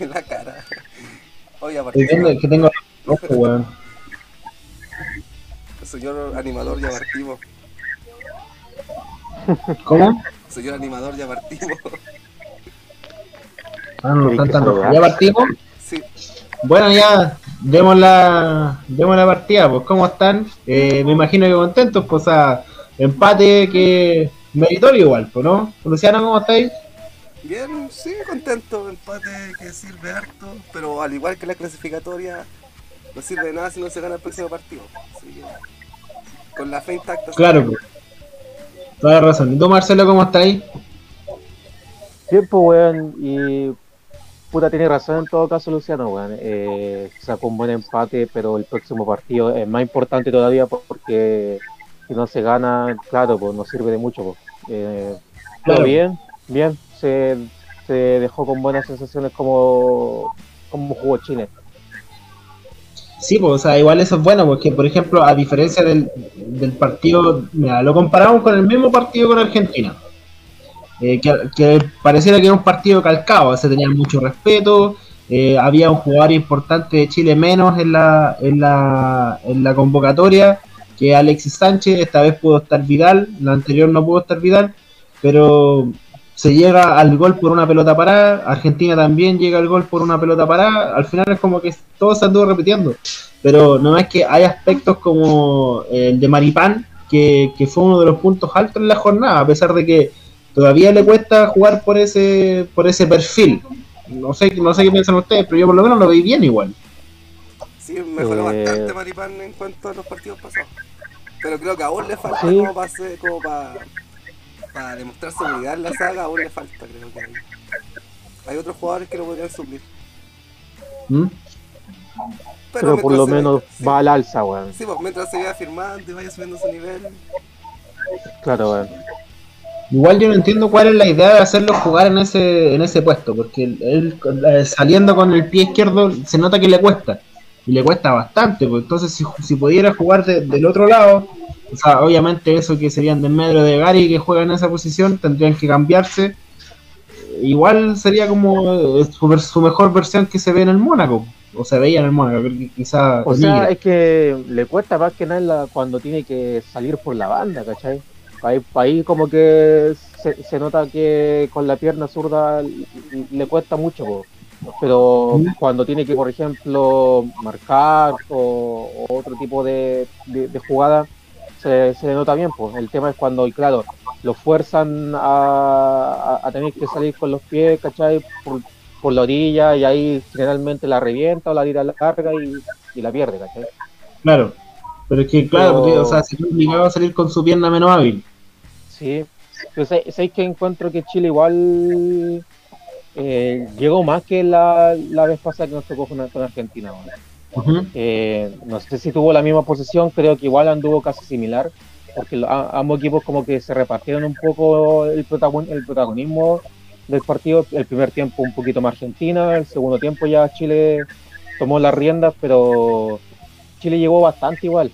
en la cara. Oye, viendo que tengo rojo, weón. Señor animador, ya partimos. ¿Cómo? Señor animador, ya partimos. Ah, no, están tan rojos. ¿Ya partimos? Sí, Bueno, ya demos la, demos la partida, pues ¿cómo están? Eh, me imagino que contentos, pues a empate que meritorio igual, pues ¿no? Luciano, ¿cómo estáis? Bien, sí, contento. Empate que sirve harto, pero al igual que la clasificatoria, no sirve de nada si no se gana el próximo partido. Así que, con la fe intacta. Claro, pues. Toda la razón. ¿Y tú, Marcelo, cómo estáis? Tiempo, weón, y puta tiene razón en todo caso Luciano, weón. Eh, sacó un buen empate, pero el próximo partido es más importante todavía porque si no se gana, claro, pues no sirve de mucho. Pues. Eh, pero bien, bien, se, dejó con buenas sensaciones como, como jugó Chile. Sí, pues, o sea, igual eso es bueno, porque, por ejemplo, a diferencia del, del partido, mira, lo comparamos con el mismo partido con Argentina, eh, que, que pareciera que era un partido calcado, se tenía mucho respeto, eh, había un jugador importante de Chile menos en la, en la, en la convocatoria, que Alexis Sánchez, esta vez pudo estar Vidal, la anterior no pudo estar Vidal, pero se llega al gol por una pelota parada, Argentina también llega al gol por una pelota parada, al final es como que todo se anduvo repitiendo, pero no es que hay aspectos como el de Maripán, que, que fue uno de los puntos altos en la jornada, a pesar de que todavía le cuesta jugar por ese por ese perfil. No sé, no sé qué piensan ustedes, pero yo por lo menos lo vi bien igual. Sí, mejoró Eh, bastante Maripán en cuanto a los partidos pasados. Pero creo que aún le falta Sí. como para como para, para demostrar seguridad en la saga, aún le falta, creo que hay. Hay otros jugadores que lo podrían suplir. ¿Mm? Pero, por lo menos va al alza, weón. Sí, pues mientras se vaya firmando y vaya subiendo su nivel. Claro, weón. Igual yo no entiendo cuál es la idea de hacerlo jugar en ese en ese puesto, porque él saliendo con el pie izquierdo se nota que le cuesta, y le cuesta bastante, pues entonces si, si pudiera jugar de- del otro lado, o sea, obviamente eso que serían de Medro de Gary que juega en esa posición, tendrían que cambiarse, igual sería como eh, su, mejor versión que se ve en el Mónaco, o se veía en el Mónaco, creo que quizá O sea, es que le cuesta más que nada cuando tiene que salir por la banda, ¿cachai? Ahí, ahí como que se, se nota que con la pierna zurda le cuesta mucho, po. Pero cuando tiene que, por ejemplo, marcar o, o otro tipo de, de- de jugada, se, se nota bien. Pues. El tema es cuando, y claro, lo fuerzan a, a- a tener que salir con los pies, ¿cachai? Por, por la orilla y ahí generalmente la revienta o la tira larga y, y la pierde, ¿cachai? Claro, pero es que claro, Pero- o sea, se ve obligado a salir con su pierna menos hábil. Sí, pero sé- sabéis que encuentro que Chile igual eh, llegó más que la, la vez pasada que nos tocó con, con Argentina. Eh, no sé si tuvo la misma posición, creo que igual anduvo casi similar, porque a- ambos equipos como que se repartieron un poco el, protagon- el protagonismo del partido. El primer tiempo un poquito más Argentina, el segundo tiempo ya Chile tomó las riendas, pero Chile llegó bastante igual.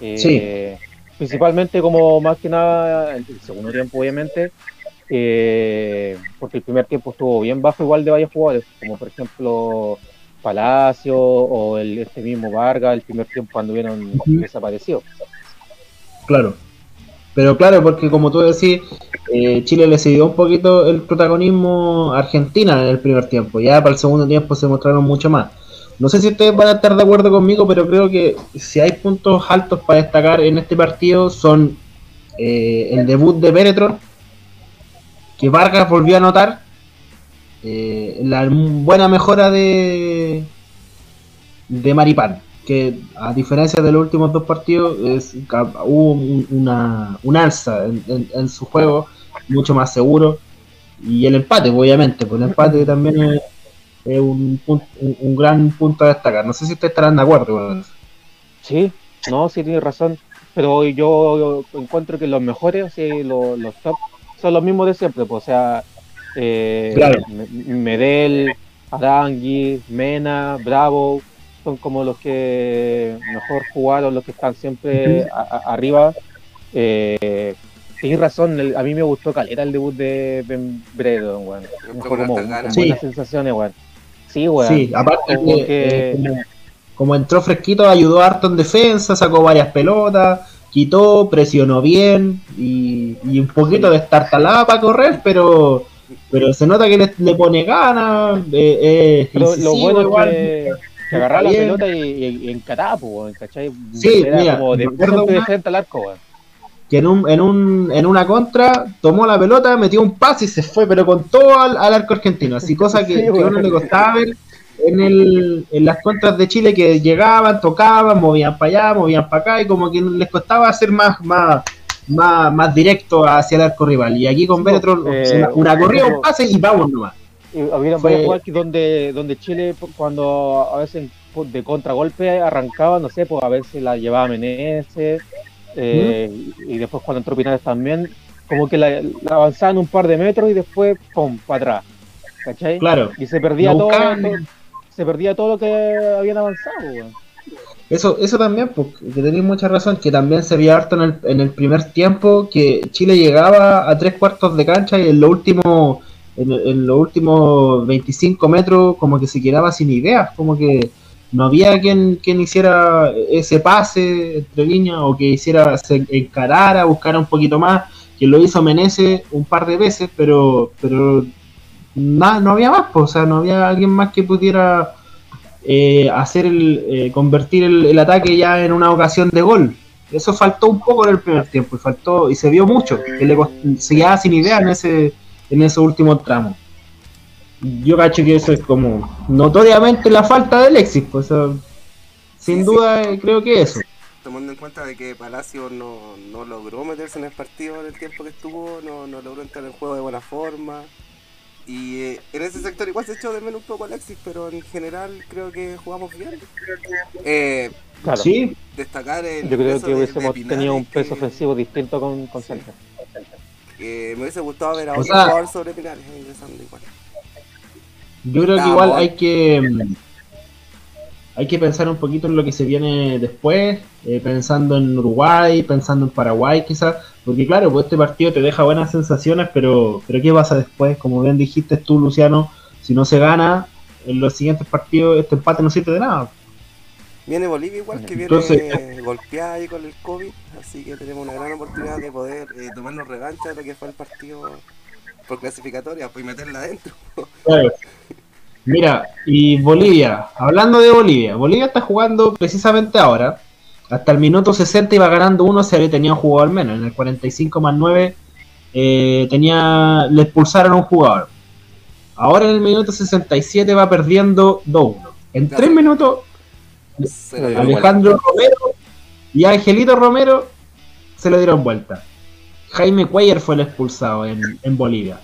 Eh, Sí. Principalmente como más que nada el segundo tiempo obviamente, eh, porque el primer tiempo estuvo bien bajo igual de varios jugadores, como por ejemplo Palacio o el, este mismo Vargas, el primer tiempo anduvieron desaparecidos. Claro. Pero claro, porque como tú decís, eh, Chile le cedió un poquito el protagonismo a Argentina en el primer tiempo. Ya para el segundo tiempo se mostraron mucho más. No sé si ustedes van a estar de acuerdo conmigo, pero creo que si hay puntos altos para destacar en este partido son eh, el debut de Beretron, que Vargas volvió a anotar, eh, la buena mejora de, de Maripán, que a diferencia de los últimos dos partidos hubo un, una, un alza en, su juego, mucho más seguro, y el empate, obviamente, pues el empate también es, un, gran punto a destacar. No sé si ustedes estarán de acuerdo con eso. Sí, no, sí tienes razón, pero yo, encuentro que los mejores, los, los top, son los mismos de siempre, pues, o sea, eh, Claro. Me- Medel, Arangui, Mena, Bravo, son como los que mejor jugaron, los que están siempre a- a- arriba. Eh, tienes razón, el- a mí me gustó caleta el debut de Ben Brereton, weón. Me dejó como ganas. Sí. buenas sensaciones, weón. Sí, weón. Sí, aparte Como que, que- eh, como, como entró fresquito, ayudó harto en defensa, sacó varias pelotas, quitó, presionó bien y, y un poquito de destartalada para correr, pero pero se nota que le, le pone ganas. Eh, eh, lo bueno igual. es que, que agarraba la pelota y, y, y weón, ¿cachai? Sí, Era mira, como de, de frente al arco, que en, un, en, un, en una contra tomó la pelota, metió un pase y se fue, pero con todo al, al arco argentino. Así, cosa que, Sí, que a bueno. uno le costaba ver en, el, en las contras de Chile que llegaban, tocaban, movían para allá, movían para acá y como que les costaba hacer más, más, más, más directo hacia el arco rival. Y aquí con Beretron, eh, una, corrida, un pase y vamos nomás. Había varias jugadas donde, donde Chile, pues, cuando a veces pues, de contragolpe arrancaba, no sé, pues a veces la llevaba Meneses, eh, y después cuando entró Pinares también, como que la, la avanzaban un par de metros y después, pum, para atrás. ¿Cachai? Claro. Y se perdía todo, todo- perdía todo lo que habían avanzado. Eso, eso también, porque que tenéis mucha razón, que también se vio harto en el, en el primer tiempo que Chile llegaba a tres cuartos de cancha y en lo último, en, en los últimos 25 metros como que se quedaba sin ideas, como que no había quien, quien hiciera ese pase entre líneas o que hiciera, se encarara, buscara un poquito más, que lo hizo Menezes un par de veces, pero, pero nada, no había más, pues, o sea, no había alguien más que pudiera eh, hacer el, eh, convertir el, el ataque ya en una ocasión de gol. Eso faltó un poco en el primer tiempo y faltó y se vio mucho, que le cost- se quedaba sin idea en ese en ese último tramo. Yo cacho que eso es como notoriamente la falta de Alexis, pues o sea, sin Sí, duda eh, creo que eso. Tomando en cuenta de que Palacio no, no logró meterse en el partido en el tiempo que estuvo, no, no logró entrar en el juego de buena forma. Y eh, en ese sector igual se echó de menos un poco Alexis, pero en general creo que jugamos bien. Eh, Claro. Sí, destacar el Yo creo peso que hubiésemos tenido un peso que- ofensivo distinto con, con Celta. que me hubiese gustado ver a O otro sea- jugador sobre Pinares eh, ingresando igual. Yo creo que igual hay que mm, hay que pensar un poquito en lo que se viene después, eh, pensando en Uruguay, pensando en Paraguay quizás, porque claro, pues este partido te deja buenas sensaciones, pero pero qué pasa después, como bien dijiste tú Luciano, si no se gana en los siguientes partidos este empate no sirve de nada. Viene Bolivia igual que viene Entonces- golpeada ahí con el COVID, así que tenemos una gran oportunidad de poder eh, tomarnos revancha de lo que fue el partido por clasificatoria, pues y meterla adentro. Claro. Mira, y Bolivia, hablando de Bolivia, Bolivia está jugando precisamente ahora. Hasta el minuto 60 iba ganando 1-0 y tenía un jugador menos. En el 45 más 9 eh, tenía, le expulsaron a un jugador. Ahora en el minuto 67 va perdiendo 2-1. En Claro. 3 minutos, Alejandro Romero y Angelito Romero se lo dieron vuelta. Jaime Cuellar fue el expulsado en, en Bolivia.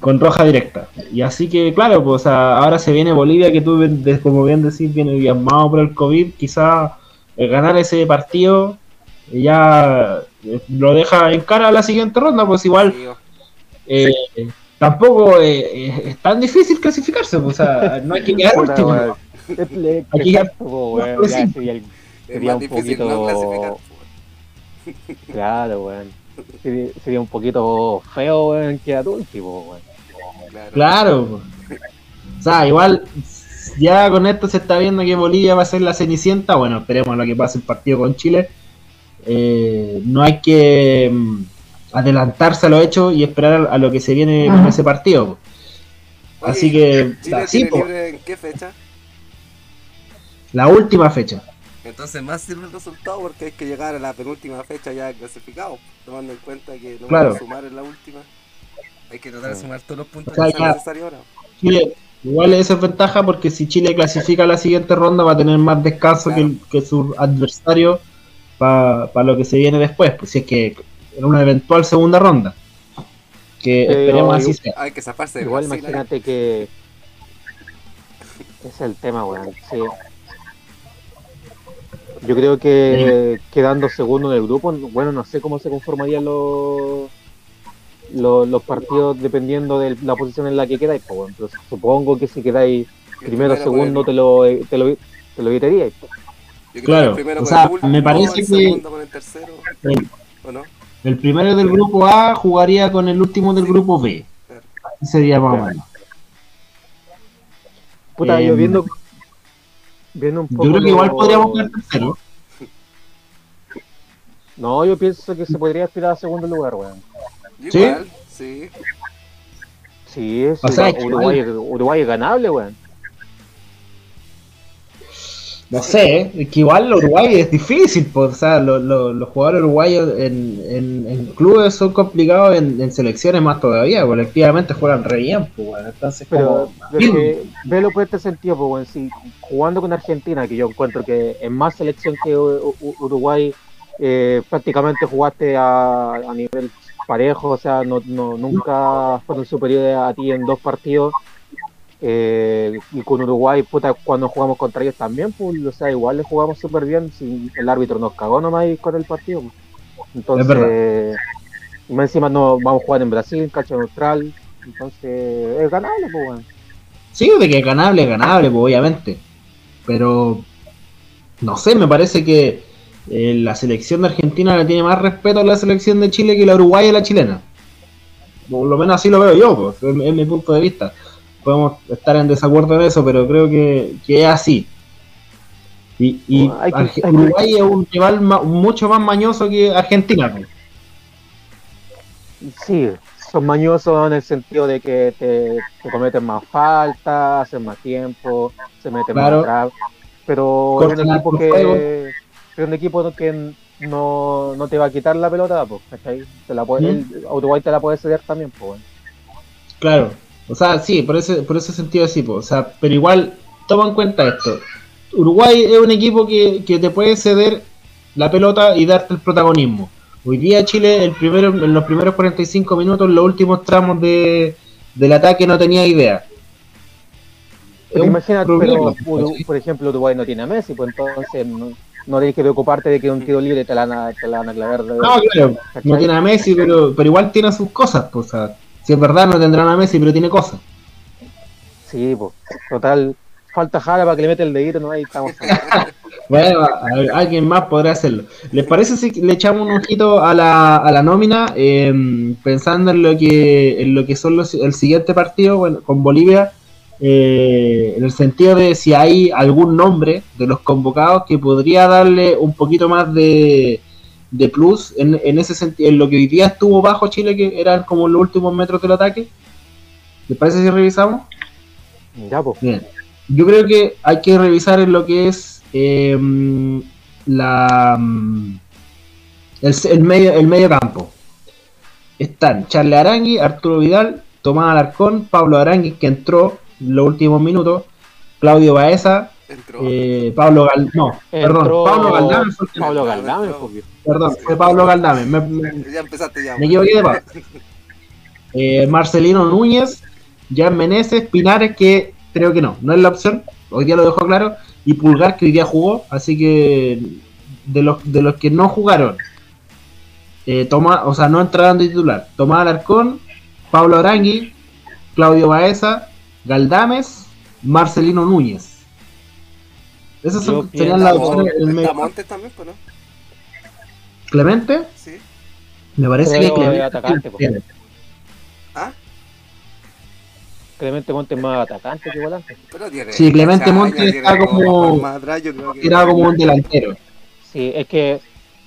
Con roja directa. Y así que, claro, pues ahora se viene Bolivia, que tú, como bien decís, viene diezmado por el COVID. Quizá eh, ganar ese partido ya eh, lo deja en cara a la siguiente ronda, pues igual Sí, eh, tampoco eh, es tan difícil clasificarse, pues, o sea, no hay que quedar Puta, último. Aquí ya- sería el- Sería un no poquito- clasificar. Claro, weón. Sería, sería un poquito feo, weón, que último, weón. Claro. Claro. O sea, igual ya con esto se está viendo que Bolivia va a ser la cenicienta. Bueno, esperemos a lo que pase el partido con Chile. Eh, no hay que mm, adelantarse a lo hecho y esperar a, lo que se viene con ese partido. Oye, Así que, Chile sí, tiene libre en qué fecha? la última fecha. Entonces más sirve el resultado porque hay que llegar a la penúltima fecha ya clasificado, tomando en cuenta que no Claro. vamos a sumar en la última. Hay que tratar de sumar todos los puntos O sea, que sean ya- necesarios ahora. Chile, igual esa es ventaja porque si Chile clasifica a la siguiente ronda va a tener más descanso que, que su adversario para lo que se viene después, pues si es que en una eventual segunda ronda. Que Pero esperemos así igual- sea. Hay que zafarse de Igual Brasil, imagínate que ese es el tema, weón. Sí. Yo creo que quedando segundo en el grupo, bueno, no sé cómo se conformarían los los, los partidos dependiendo de la posición en la que quedáis, pues. Pero supongo que si quedáis primero segundo el- te lo, te lo, te lo evitaríais. que Claro, o sea, el último, me parece el que- segundo con el tercero, El, ¿o no? el primero del grupo A jugaría con el último del grupo B. Claro. Así sería más o Claro. menos. Puta, Eh, yo viendo, viendo un poco. Yo creo que igual lo- podríamos quedar tercero. No, yo pienso que se podría aspirar a segundo lugar, weón. ¿Sí? Igual, sí. Sí, sí, O sea, es Uruguay, Uruguay es ganable, weón. No sé, es que igual Uruguay es difícil, pues, o sea, lo- lo- los jugadores uruguayos en, en, en clubes son complicados, en, en selecciones más todavía, colectivamente juegan re bien, pues, bueno, entonces Pero como... es que, velo por este sentido, pues, weón, si jugando con Argentina, que yo encuentro que es más selección que Uruguay, eh, prácticamente jugaste a, a nivel parejo, o sea, no, no, nunca fueron superiores a ti en dos partidos. Eh, y con Uruguay, puta, cuando jugamos contra ellos también, pues, o sea, igual le jugamos súper bien, si el árbitro nos cagó nomás con el partido. pues. Entonces, más encima no vamos a jugar en Brasil, en cancha neutral, entonces es ganable, pues, weón. Sí, de que es ganable, es ganable, pues, obviamente, pero no sé, me parece que eh, la selección de Argentina le tiene más respeto a la selección de Chile que la uruguaya y la chilena. Por lo menos así lo veo yo, pues, es, es mi punto de vista. Podemos estar en desacuerdo en eso, pero creo que, que es así. Y, y Hay que- Arge- hay que- Uruguay es un rival ma- mucho más mañoso que Argentina. pues. Sí, son mañosos en el sentido de que te, te cometen más faltas, hacen más tiempo, se meten Claro. más atrás, pero es Cortan un equipo que. Es un equipo que no, no te va a quitar la pelota, pues, ¿cachai? Te la puede, el Uruguay te la puede ceder también, pues, bueno. Claro, o sea, sí, por ese, por ese sentido sí, po, o sea, pero igual toma en cuenta esto. Uruguay es un equipo que, que te puede ceder la pelota y darte el protagonismo. Hoy día Chile, el primero, en los primeros 45 minutos, los últimos tramos de, del ataque no tenía idea. Pero pero, por ejemplo, Uruguay no tiene a Messi, pues entonces no, no tienes que preocuparte de que un tiro libre te la van a, te la van a clavar. de- No, claro, ¿cachai? no tiene a Messi, pero, pero igual tiene sus cosas, pues, o sea, si es verdad no tendrán a Messi, pero tiene cosas. Sí, pues, total, falta Jara para que le mete el dedito, ¿no? Ahí estamos. Bueno, a ver, alguien más podrá hacerlo. ¿Les parece si le echamos un ojito a la, a la nómina? Eh, pensando en lo que en lo que son los, el siguiente partido bueno, con Bolivia, eh, en el sentido de si hay algún nombre de los convocados que podría darle un poquito más de, de plus en, en ese sentido, en lo que hoy día estuvo bajo Chile, que eran como los últimos metros del ataque. ¿Les parece si revisamos? ya, pues. Bien. Yo creo que hay que revisar en lo que es eh, la mm, el, el medio el medio campo. Están Charles Arangui, Arturo Vidal, Tomás Alarcón, Pablo Arangui que entró en los últimos minutos, Claudio Baeza, Entró. eh, Pablo Gal no, perdón, Pablo Galdame, fue el que- Pablo Galdame, viejo. perdón, fue Pablo Galdame, me- me- Ya empezaste ya. me equivoqué de Pablo. Eh, Marcelino Núñez, Jan Meneses, Pinares, que creo que no, no es la opción, hoy día lo dejó claro, y Pulgar, que hoy día jugó, así que de los, de los que no jugaron, eh, Tomás, o sea, no entraron de titular, Tomás Alarcón, Pablo Arangui, Claudio Baeza, Galdames, Marcelino Núñez. Esas son, serían las opciones Montes también, pues, ¿no? Clemente, Sí. me parece Pero que Clemente. atacante, po. tiene. Ah, Clemente Montes es más atacante que volante. pero tiene. Sí, Clemente Montes está como- Era como un delantero. Sí, es que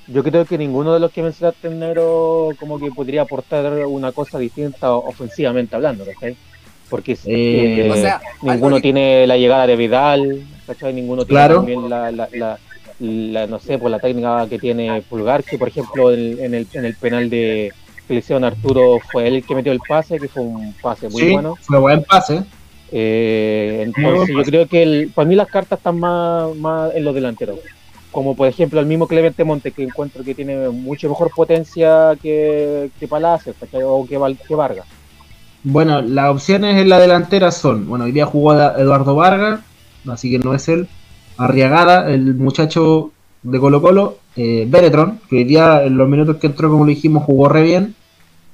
yo creo que ninguno de los que mencionaste en negro como que podría aportar una cosa distinta ofensivamente hablando, ¿cachai? Porque Eh, eh, O sea, ninguno que- tiene la llegada de Vidal, ¿cachai? Ninguno tiene también la, la, la, la- no sé, pues la técnica que tiene Pulgar, que por ejemplo en, en el, en el penal de que le hicieron Arturo fue él el que metió el pase, que fue un pase muy sí, bueno. fue buen pase. Eh, entonces yo creo que el- para mí las cartas están más, más en los delanteros. Como por ejemplo el mismo Clemente Monte, que encuentro que tiene mucho mejor potencia que, que Palacios, o que Vargas. Bueno, las opciones en la delantera son, bueno, hoy día jugó Eduardo Vargas, así que no es él. Arriagada, el muchacho de Colo Colo, eh, Beretron, que hoy día en los minutos que entró, como lo dijimos, jugó re bien.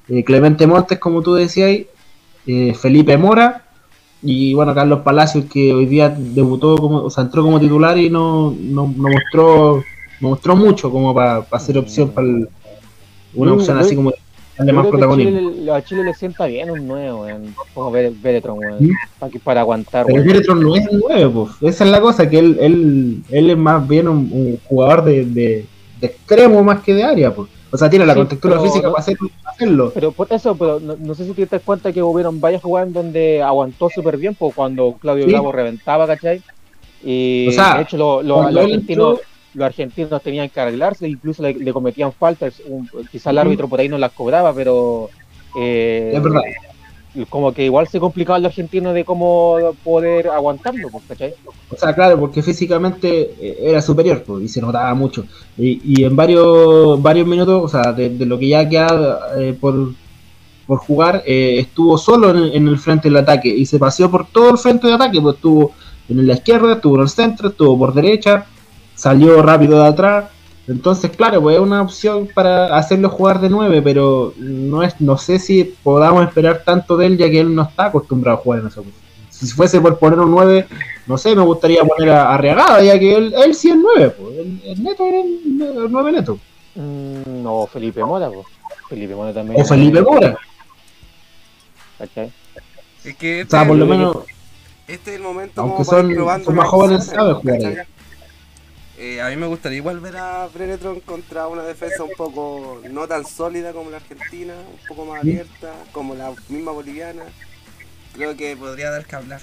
Eh, Clemente Montes, como tú decías, eh, Felipe Mora y bueno, Carlos Palacios, que hoy día debutó, como, o sea, entró como titular y no, no, no mostró no mostró mucho como para ser opción para una Mm, opción así como darle más protagonismo. Chile, a Chile le sienta bien un nuevo, weón. Como Beretron, weón. ¿Sí? Para, para aguantar, Pero weón. Beretron no es el 9, pues. Esa es la cosa, que él, él, él es más bien un, un jugador de, de, de extremo más que de área, pues. O sea, tiene la Sí, contextura pero física no- para, hacer- para hacerlo. Pero por eso, pero no, no sé si te das cuenta que hubieron varias jugadas en donde aguantó súper bien, pues cuando Claudio Sí. Bravo reventaba, ¿cachai? Y O sea, de hecho lo- lo- argentinos, entró- los argentinos tenían que arreglarse, incluso le, le cometían faltas, quizá el árbitro por ahí no las cobraba, pero eh, Es verdad. como que igual se complicaba el argentino de cómo poder aguantarlo, pues, ¿cachai? O sea, claro, porque físicamente eh, era superior pues, y se notaba mucho. Y, y en varios varios minutos, o sea, de, de lo que ya queda eh, por, por jugar, eh, estuvo solo en, en el frente del ataque y se paseó por todo el frente de ataque. Pues estuvo en la izquierda, estuvo en el centro, estuvo por derecha, salió rápido de atrás. Entonces, claro, pues es una opción para hacerlo jugar de 9, pero no es no sé si podamos esperar tanto de él, ya que él no está acostumbrado a jugar en esa posición. Si fuese por poner un 9, no sé, me gustaría poner a, a Reagada, ya que él, él sí es 9, pues. El, el neto era el, el 9 neto. Mm, no, Felipe Mora, pues. Felipe Mora también. O Felipe Mora. ¿cachai? Es que O sea, este, por lo menos, este es el momento Aunque como para son- ir probando son más jóvenes, opciones, sabe jugar. Eh, a mí me gustaría igual ver a Brenetron contra una defensa un poco no tan sólida como la argentina, un poco más abierta, como la misma boliviana. Creo que podría dar que hablar.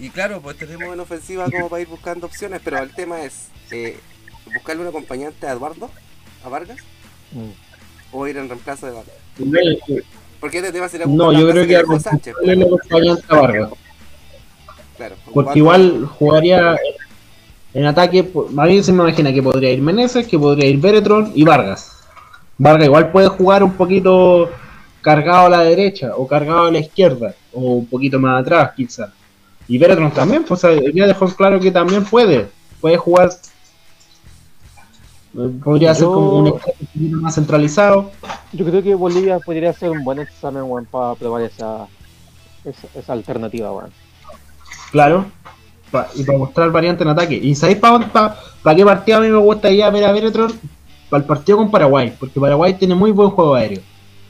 Y claro, pues tenemos en ofensiva como para ir buscando opciones, pero el tema es eh, buscarle un acompañante a Eduardo, a Vargas, Mm. o ir en reemplazo de Vargas. no, Porque este tema sería no, yo creo que Sánchez, acompañante a Vargas. claro, Porque igual jugaría en ataque, a mí se me imagina que podría ir Meneses, que podría ir Beretron y Vargas. Vargas igual puede jugar un poquito cargado a la derecha o cargado a la izquierda o un poquito más atrás quizás. Y Beretron también, pues o sea, ya dejó claro que también puede, puede jugar. eh, Podría ser como un equipo más centralizado. Yo creo que Bolivia podría ser un buen examen, weón, para probar esa, esa, esa alternativa, weón. Claro. Pa- y para mostrar variante en ataque. ¿Y sabéis para qué partido a mí me gustaría ver a Beretron? Para el partido con Paraguay. Porque Paraguay tiene muy buen juego aéreo.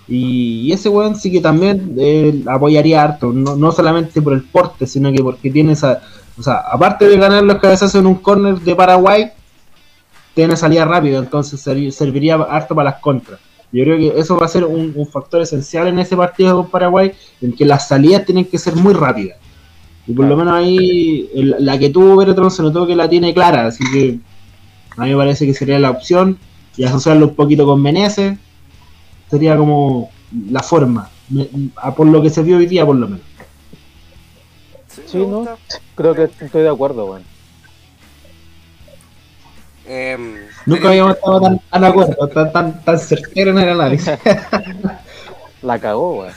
Y, ese weón sí que también apoyaría harto. No, no solamente por el porte, sino que porque tiene esa. O sea, aparte de ganar los cabezazos en un corner de Paraguay, tiene salida rápida. Entonces servi- serviría harto para las contras. Yo creo que eso va a ser un factor esencial en ese partido con Paraguay, en que las salidas tienen que ser muy rápidas. Y por lo menos ahí, el- la que tuvo Beretron se notó que la tiene clara, así que a mí me parece que sería la opción. Y asociarlo un poquito con Meneses sería como la forma, me- a por lo que se vio hoy día por lo menos. Sí, ¿no? Creo que estoy de acuerdo, weón. Em, Nunca sería- habíamos estado tan, tan de acuerdo, tan, tan, tan certero en el análisis. La cagó, weón.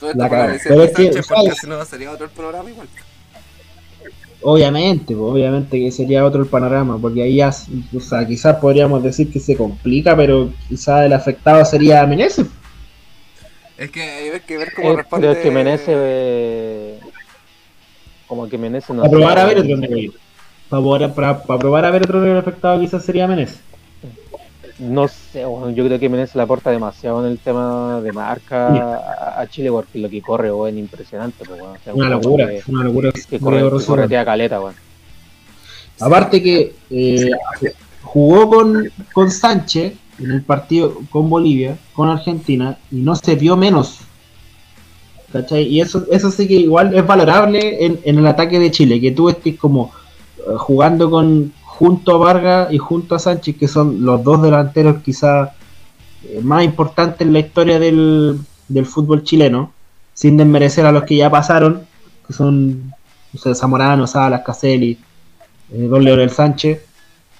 Todo esto la por caga. agradecer Pero a es que, Sánchez, porque ¿sabes? si no sería otro el panorama igual. Obviamente, pues, obviamente que sería otro el panorama, porque ahí ya, o sea, quizás podríamos decir que se complica, pero quizás el afectado sería Meneses. Es que hay que ver cómo Eh, responde. pero es que Menezes, eh, como que Menezes no Para probar a Beretron, para, poder- para, para probar a Beretron el afectado quizás sería Meneses. No sé, weón, yo creo que Menezes le aporta demasiado en el tema de marca a, Chile porque lo que corre, es impresionante, pues, weón. O sea, un Una locura, Que, una locura. que Corredor corre, que Rosario. corretea caleta, weón. Aparte que eh, jugó con, con Sánchez en el partido con Bolivia, con Argentina, y no se vio menos. ¿Cachai? Y eso, eso sí que igual es valorable en, en el ataque de Chile, que tú estés como eh, jugando con junto a Vargas y junto a Sánchez, que son los dos delanteros quizás eh, más importantes en la historia del, del fútbol chileno, sin desmerecer a los que ya pasaron, que son sé, Zamorano, Salas, Caselli, eh, Don Leonel Sánchez,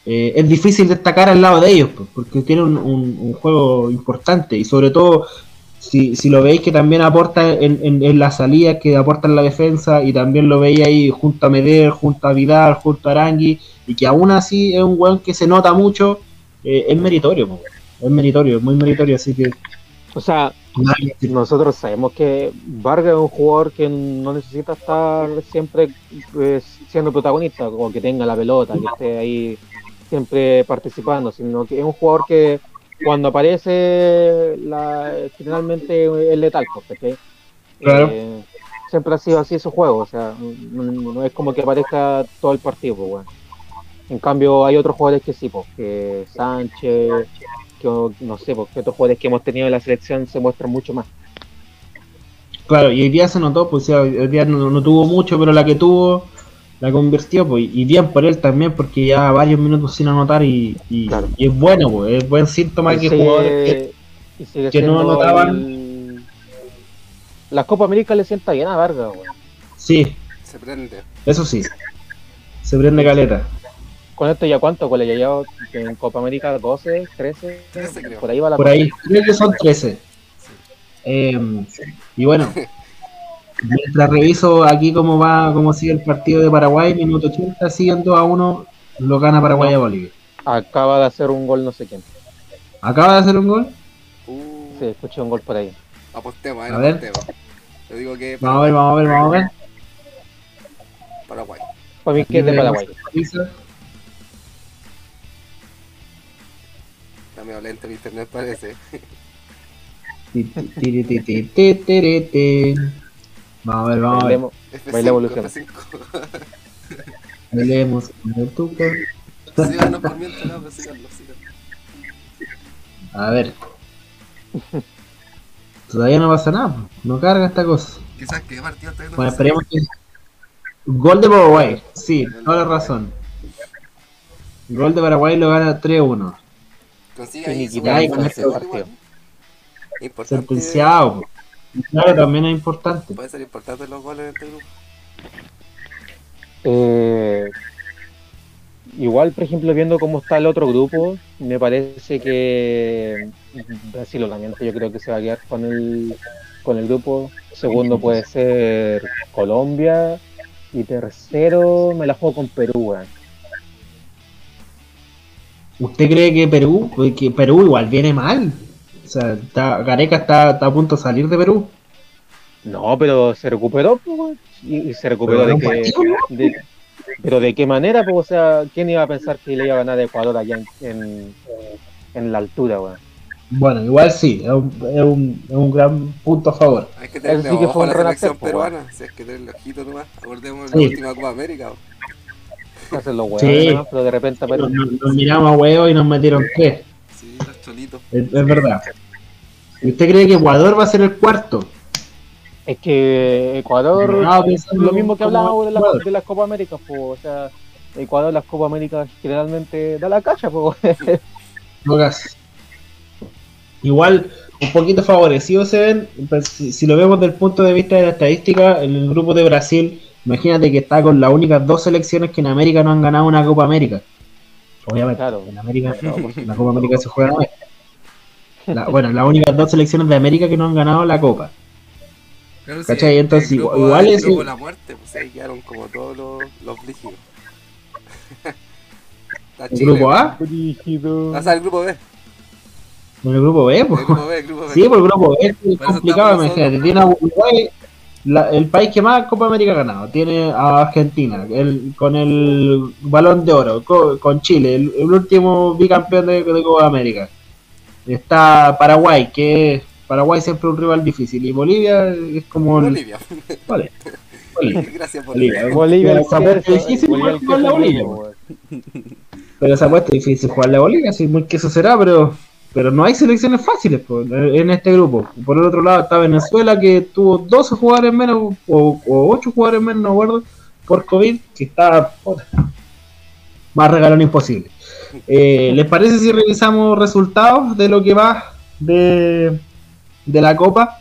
eh, es difícil destacar al lado de ellos, pues, porque tiene un, un- un juego importante y sobre todo si, si lo veis que también aporta en, en, en la salida, que aporta en la defensa y también lo veis ahí junto a Meder, junto a Vidal, junto a Arangui y que aún así es un weón que se nota mucho, eh, es meritorio, pues, es meritorio, es muy meritorio, así que O sea, nosotros sabemos que Vargas es un jugador que no necesita estar siempre pues, siendo protagonista o que tenga la pelota, que esté ahí siempre participando, sino que es un jugador que cuando aparece la, finalmente el letal. Claro. Eh, siempre ha sido así su juego, o sea, no, no es como que aparezca todo el partido, pues. En cambio, hay otros jugadores que sí, pues, que Sánchez, que no sé, pues, que otros jugadores que hemos tenido en la selección se muestran mucho más. Claro, y hoy día se notó, pues ya, hoy día no, no tuvo mucho, pero la que tuvo la convirtió, pues, y bien por él también, porque ya varios minutos sin anotar y, y, Claro. y es bueno, pues, es buen síntoma Y que sigue- jugadores que, no anotaban. el- La Copa América le sienta bien a Vargas, weón. sí, Se prende. eso sí, se prende caleta. Con esto ya cuánto, ¿cuál ya llevado en Copa América? ¿12, 13? 13 creo. Por ahí va la Por ahí, creo que son 13. Eh, y bueno, mientras reviso aquí cómo va, cómo sigue el partido de Paraguay, minuto 80, siguen 2 a 1, lo gana Paraguay a Bolivia. Acaba de hacer un gol no sé quién. Acaba de hacer un gol. Uh, Sí, escuché un gol por ahí. Apostemos, eh, A ver. apostemos. Yo digo que Vamos a ver, vamos a ver, vamos a ver. Paraguay. Para mí que es de Paraguay. Está medio lento el internet parece. Vamos a ver, vamos a ver. Bailemos. F5, Baila evolución. F5. Bailemos con el tuca. Síganos por mientras, no, síganlo. A ver. Todavía no pasa nada, no carga esta cosa. Quizás que partido viendo Bueno, esperemos que. Gol de Paraguay, sí, toda la razón. Gol de Paraguay lo gana 3-1. Ahí su Finiquitar gol con este partido. Importante. Sentenciado. Claro, también es importante. Puede ser importante los goles en este grupo. Eh, igual, por ejemplo, viendo cómo está el otro grupo, me parece que Brasil, lo lamento, yo creo que se va a quedar con el, con el grupo. Segundo puede ser Colombia. Y tercero me la juego con Perú. ¿Usted cree que Perú, que Perú igual viene mal? O sea, está, Gareca está, está a punto de salir de Perú. No, pero se recuperó, pues, y, y se recuperó Pero de que, ¿no? de- pero de qué manera, pues, o sea, ¿quién iba a pensar que le iba a ganar a Ecuador allá en, en, en la altura, weón? Bueno, igual sí, es un, es un, es un gran punto a favor. Hay que tener sí que fue a la selección peruana. Si es que tener el ojito nomás. Acordemos de Sí. la última Copa América. Hacen los weones, Sí. ¿no? pero de repente Nos, aparece- nos- nos miramos a huevo y nos metieron tres. Sí, los cholitos. Es, es verdad. ¿Y usted cree que Ecuador va a ser el cuarto? Es que Ecuador, No, pensando lo mismo que hablábamos de, la, de las Copa América, pues, o sea, Ecuador las Copa América generalmente da la cacha, pues. No gas. Igual, un poquito favorecidos se ven. pues, Si, si lo vemos desde el punto de vista de la estadística, en el grupo de Brasil, imagínate que está con las únicas dos selecciones que en América no han ganado una Copa América. Obviamente, Claro. en América, No, pues, la Copa América se juega vez. La- bueno, las únicas dos selecciones de América que no han ganado la Copa. Claro, ¿Cachai? Entonces, grupo- igual es- grupo la muerte, pues ahí quedaron como todos los, los brígidos. Está ¿El Chile, grupo A? Brígido. Sea, el grupo B. ¿En el grupo B? El pues. grupo B, el grupo B. Sí, por el grupo B es complicado, imagínate. Tiene a Uruguay, la- el país que más Copa América ha ganado. Tiene a Argentina, el, con el balón de oro, co- con, Chile, el, el último bicampeón de, de Copa América. Está Paraguay, que es Paraguay siempre un rival difícil. Y Bolivia es como. el- Bolivia. Vale, Bolivia. Gracias por Bolivia. Bolivia el ha puesto queso, difícil Bolivia el jugar la Bolivia. weón. Pero se ha puesto difícil jugar la Bolivia, sí, muy que eso será, pero pero no hay selecciones fáciles en este grupo. Por el otro lado está Venezuela, que tuvo 12 jugadores menos, o, o 8 jugadores menos, no acuerdo, por COVID, que está más regalón imposible. Eh, ¿Les parece si revisamos resultados de lo que va de, de la Copa?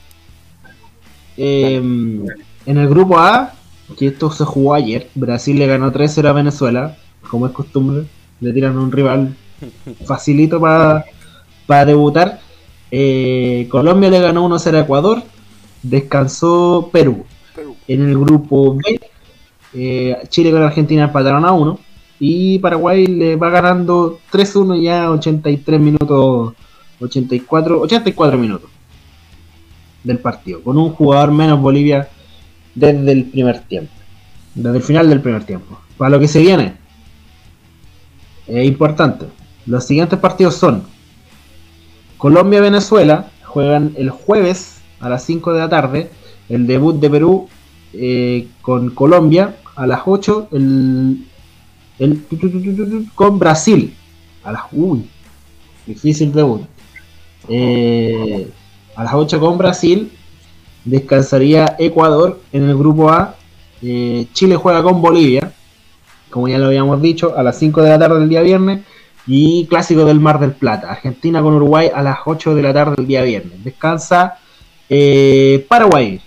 Eh, en el grupo A, que esto se jugó ayer, Brasil le ganó 3-0 a Venezuela, como es costumbre, le tiran un rival facilito para debutar. Eh, Colombia le ganó 1-0 a Ecuador, descansó Perú. Perú. En el grupo B, eh, Chile con Argentina empataron a 1 y Paraguay le va ganando 3-1 ya 83 minutos, 84, 84 minutos del partido, con un jugador menos Bolivia desde el primer tiempo, desde el final del primer tiempo. Para lo que se viene, es importante. Los siguientes partidos son Colombia-Venezuela juegan el jueves a las 5 de la tarde. El debut de Perú eh, con Colombia a las 8. El, con Brasil a las. Difícil debut. Eh, a las 8 con Brasil. Descansaría Ecuador en el grupo A. Eh, Chile juega con Bolivia, como ya lo habíamos dicho, a las 5 de la tarde del día viernes. Y clásico del Mar del Plata, Argentina con Uruguay a las 8 de la tarde del día viernes. Descansa eh, Paraguay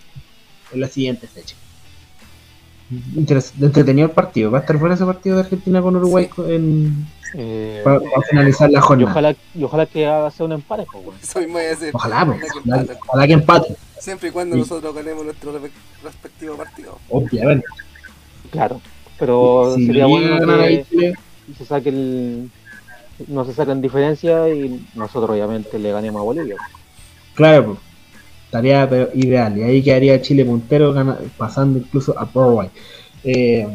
en la siguiente fecha. Interes- entretenido el partido. Va a estar fuera ese partido de Argentina con Uruguay Sí. en, Eh, para, para finalizar la y, jornada. ojalá, y ojalá que haga sea un empate, pues. Ojalá, pues, Ojalá que ojalá, que empate, Siempre y cuando Sí. nosotros ganemos nuestro re- respectivo partido. obviamente. Claro. Pero Si sería bueno ahí que se saque el, no se saquen diferencia y nosotros obviamente le ganemos a Bolivia. Claro, pues, estaría pero, ideal. Y ahí quedaría Chile puntero, pasando incluso a Paraguay. Eh,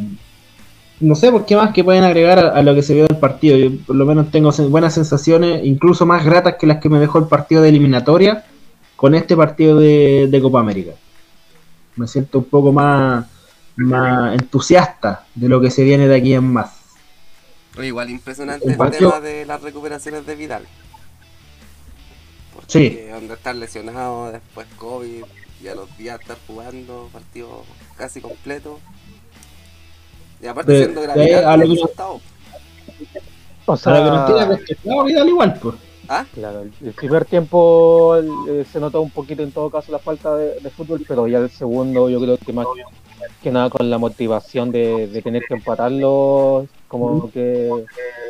no sé por qué más que pueden agregar a, lo que se vio del partido. Yo por lo menos tengo buenas sensaciones, incluso más gratas que las que me dejó el partido de eliminatoria con este partido de, de Copa América. Me siento un poco más, más entusiasta de lo que se viene de aquí en más. Pero igual impresionante El tema de las recuperaciones de Vidal. Porque Sí. donde estar lesionado, después COVID, y a los días estar jugando partido casi completo. Y aparte De- siendo de gravedad ahí a lo que-. O O sea, lo que nos tiene Vidal igual, pues. ¿Ah? claro, el, primer tiempo eh, se notó un poquito en todo caso la falta de, de fútbol, pero ya el segundo yo creo que más que nada con la motivación de, de tener que empatarlo, como que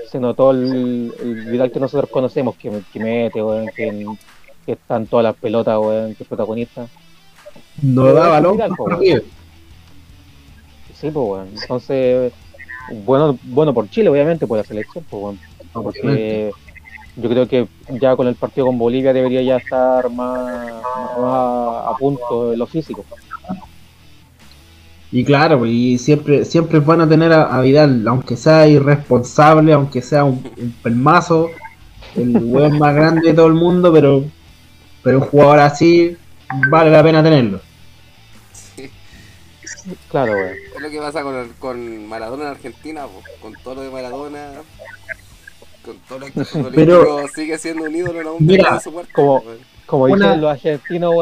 se notó el, el Vidal que nosotros conocemos, que, que mete, weón, que, que está en todas las pelotas, weón, que es protagonista. No Pero da balón Vidal, po. Sí, pues bueno. Entonces, bueno, bueno por Chile, obviamente, por la selección, pues bueno. Obviamente. Yo creo que ya con el partido con Bolivia debería ya estar más, más a punto en lo físico. Y claro, pues, y siempre, siempre es bueno tener a, a Vidal, aunque sea irresponsable, aunque sea un, un pelmazo, el weón más grande de todo el mundo, pero, pero un jugador así vale la pena tenerlo. Sí. Claro, weón. Es lo que pasa con, el- con Maradona en Argentina, po. con todo lo de Maradona, con todo lo que Pero- sigue siendo un ídolo en un Mira, de su muerte, como-. Como Una- dicen los argentinos,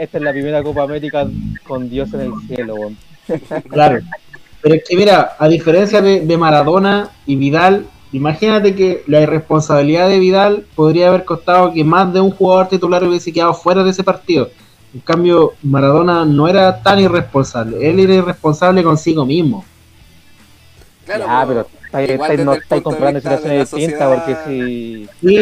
esta es la primera Copa América con Dios en el cielo. Claro. Pero es que mira, a diferencia de, de Maradona y Vidal, imagínate que la irresponsabilidad de Vidal podría haber costado que más de un jugador titular hubiese quedado fuera de ese partido. En cambio, Maradona no era tan irresponsable, él era irresponsable consigo mismo. Claro, ya, pero estáis, no estáis de situaciones la distintas, porque si, Sí,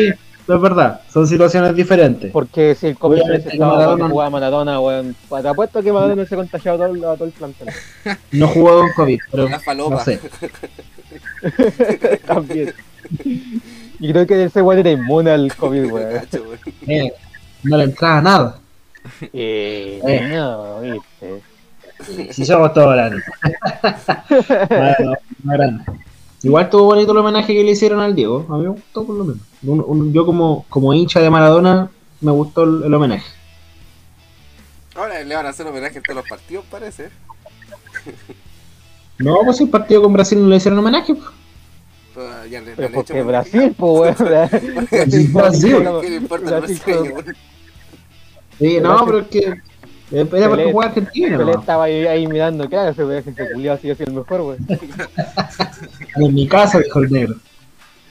es verdad, son situaciones diferentes. porque si el Maradona- cuando jugaba Maradona, weón, te apuesto que Maradona se ha contagiado a todo, el plantel. No jugó con COVID, pero no sé. También. Y creo que ese weón era inmune al COVID, weón. Eh, no le entraba nada. Eh, Eh. no, viste. Si somos todos grandes. bueno, no grande. Igual estuvo bonito el homenaje que le hicieron al Diego. A mí me gustó por lo menos. Un- un- yo como, como hincha de Maradona me gustó el, el homenaje. Ahora le van a hacer homenaje en todos los partidos, parece. No, pues el partido con Brasil no le hicieron homenaje. pues. Ya le, Pero porque. Brasil, pues, weón. Brasil. ¿Qué le importa el Brasil? Sí, no, pero es que eh, era porque Pelé- jugaba Argentina. Pelé estaba ahí, ahí mirando, claro, ese weón ese culiado sigue siendo el mejor, weón. En mi casa, dijo el negro.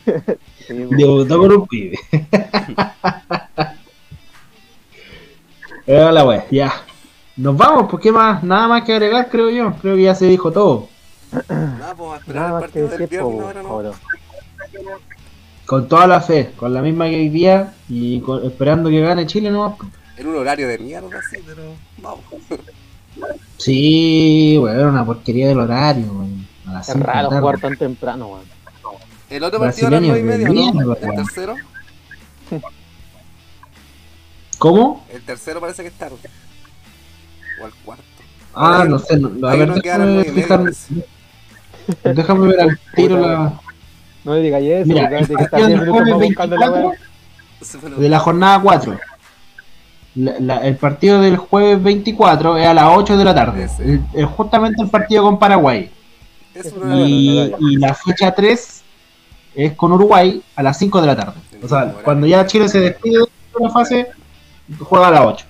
Sí, weón. Debutó con un pibe. Era la wea, ya. Nos vamos, pues qué más, nada más que agregar, creo yo. Creo que ya se dijo todo. Nada, pues a esperar Nada el más que partido del decir, viernes po, ahora. Con toda la fe, con la misma que hoy día y con- esperando que gane Chile nomás. En un horario de mierda, sí, pero vamos. Sí, weón, una porquería del horario, weón. Es raro tarde. jugar tan temprano, weón. El otro partido a las Brasileños 9 y media, ¿no? El tercero. ¿Cómo? El tercero parece que es tarde. O el cuarto. Ah, no uno- sé, no, a ver, déjame, déjame, déjame ver al tiro la. No le digas eso, Mira, el que está partido 10 del minutos más buscando la 24, weón. de la jornada 4. La- la- el partido del jueves 24 es a las 8 de la tarde. El- el- justamente el partido con Paraguay. Y, y la fecha 3 es con Uruguay a las 5 de la tarde. O sea, cuando ya Chile se despide de la fase, juega a las 8.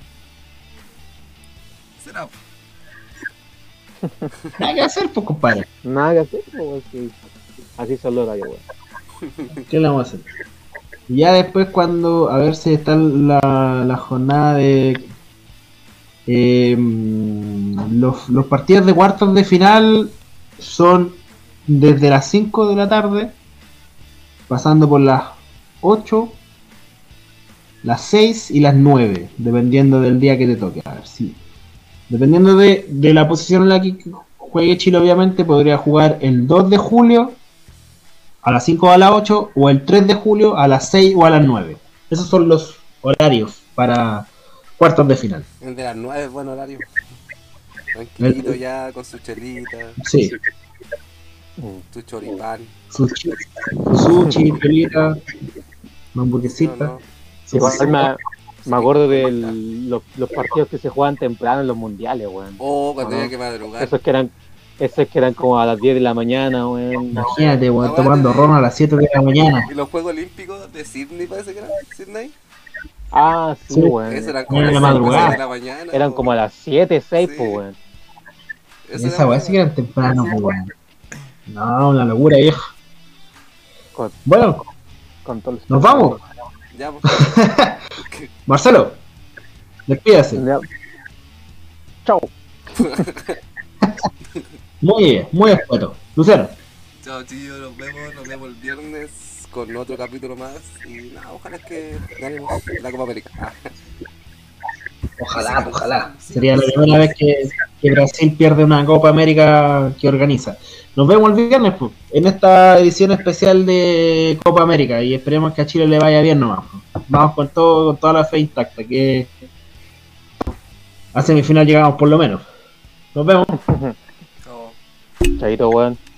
será. Nada que hacer, pues, compadre. Nada que hacer, pues, weón, sí. Así son los horarios, weón. ¿Qué le vamos a hacer? Ya después cuando, a ver si está la, la jornada de... eh, los, los partidos de cuartos de final son desde las 5 de la tarde, pasando por las 8, las 6 y las 9, dependiendo del día que te toque. A ver, sí. Dependiendo de, de la posición en la que juegue Chile, obviamente, podría jugar el 2 de julio a las 5 o a las 8 o el 3 de julio a las 6 o a las 9. Esos son los horarios para cuartos de final. El de las 9 es buen horario. Tranquilito ya, con su chelita, Sí, su choripán. su sushi, pelita, una No, hamburguesita. no. su Igual cosita. me, me acuerdo de los, los partidos que se juegan temprano en los mundiales, weón. Oh, cuando ¿O no? había que madrugar. Esos que eran, esos que eran como a las 10 de la mañana, weón. Imagínate, weón, tomando ron a las 7 de la mañana. Y los Juegos Olímpicos de Sydney parece que eran. Sydney. Ah, sí, Sí. weón. Eso eran como Era las la de la mañana. Eran como a las 7, 6, Sí. pues, weón. Esa weá sí que eran temprano, pues, weón. No, una locura, viejo. Con, Bueno, con todos los- ¿Nos vamos? Ya, pues. Marcelo, despídase. Ya. Chau. Muy bien, muy escueto. Lucero, Chao, chicos, nos vemos, nos vemos el viernes con otro capítulo más. Y nada, ojalá que ganemos la Copa América. Ah, ojalá, ojalá. Sería la primera vez que, que Brasil pierde una Copa América que organiza. Nos vemos el viernes pues, en esta edición especial de Copa América y esperemos que a Chile le vaya bien nomás. pues. Vamos con todo, con toda la fe intacta, que a semifinal llegamos por lo menos. Nos vemos. chao. Chaito, weón.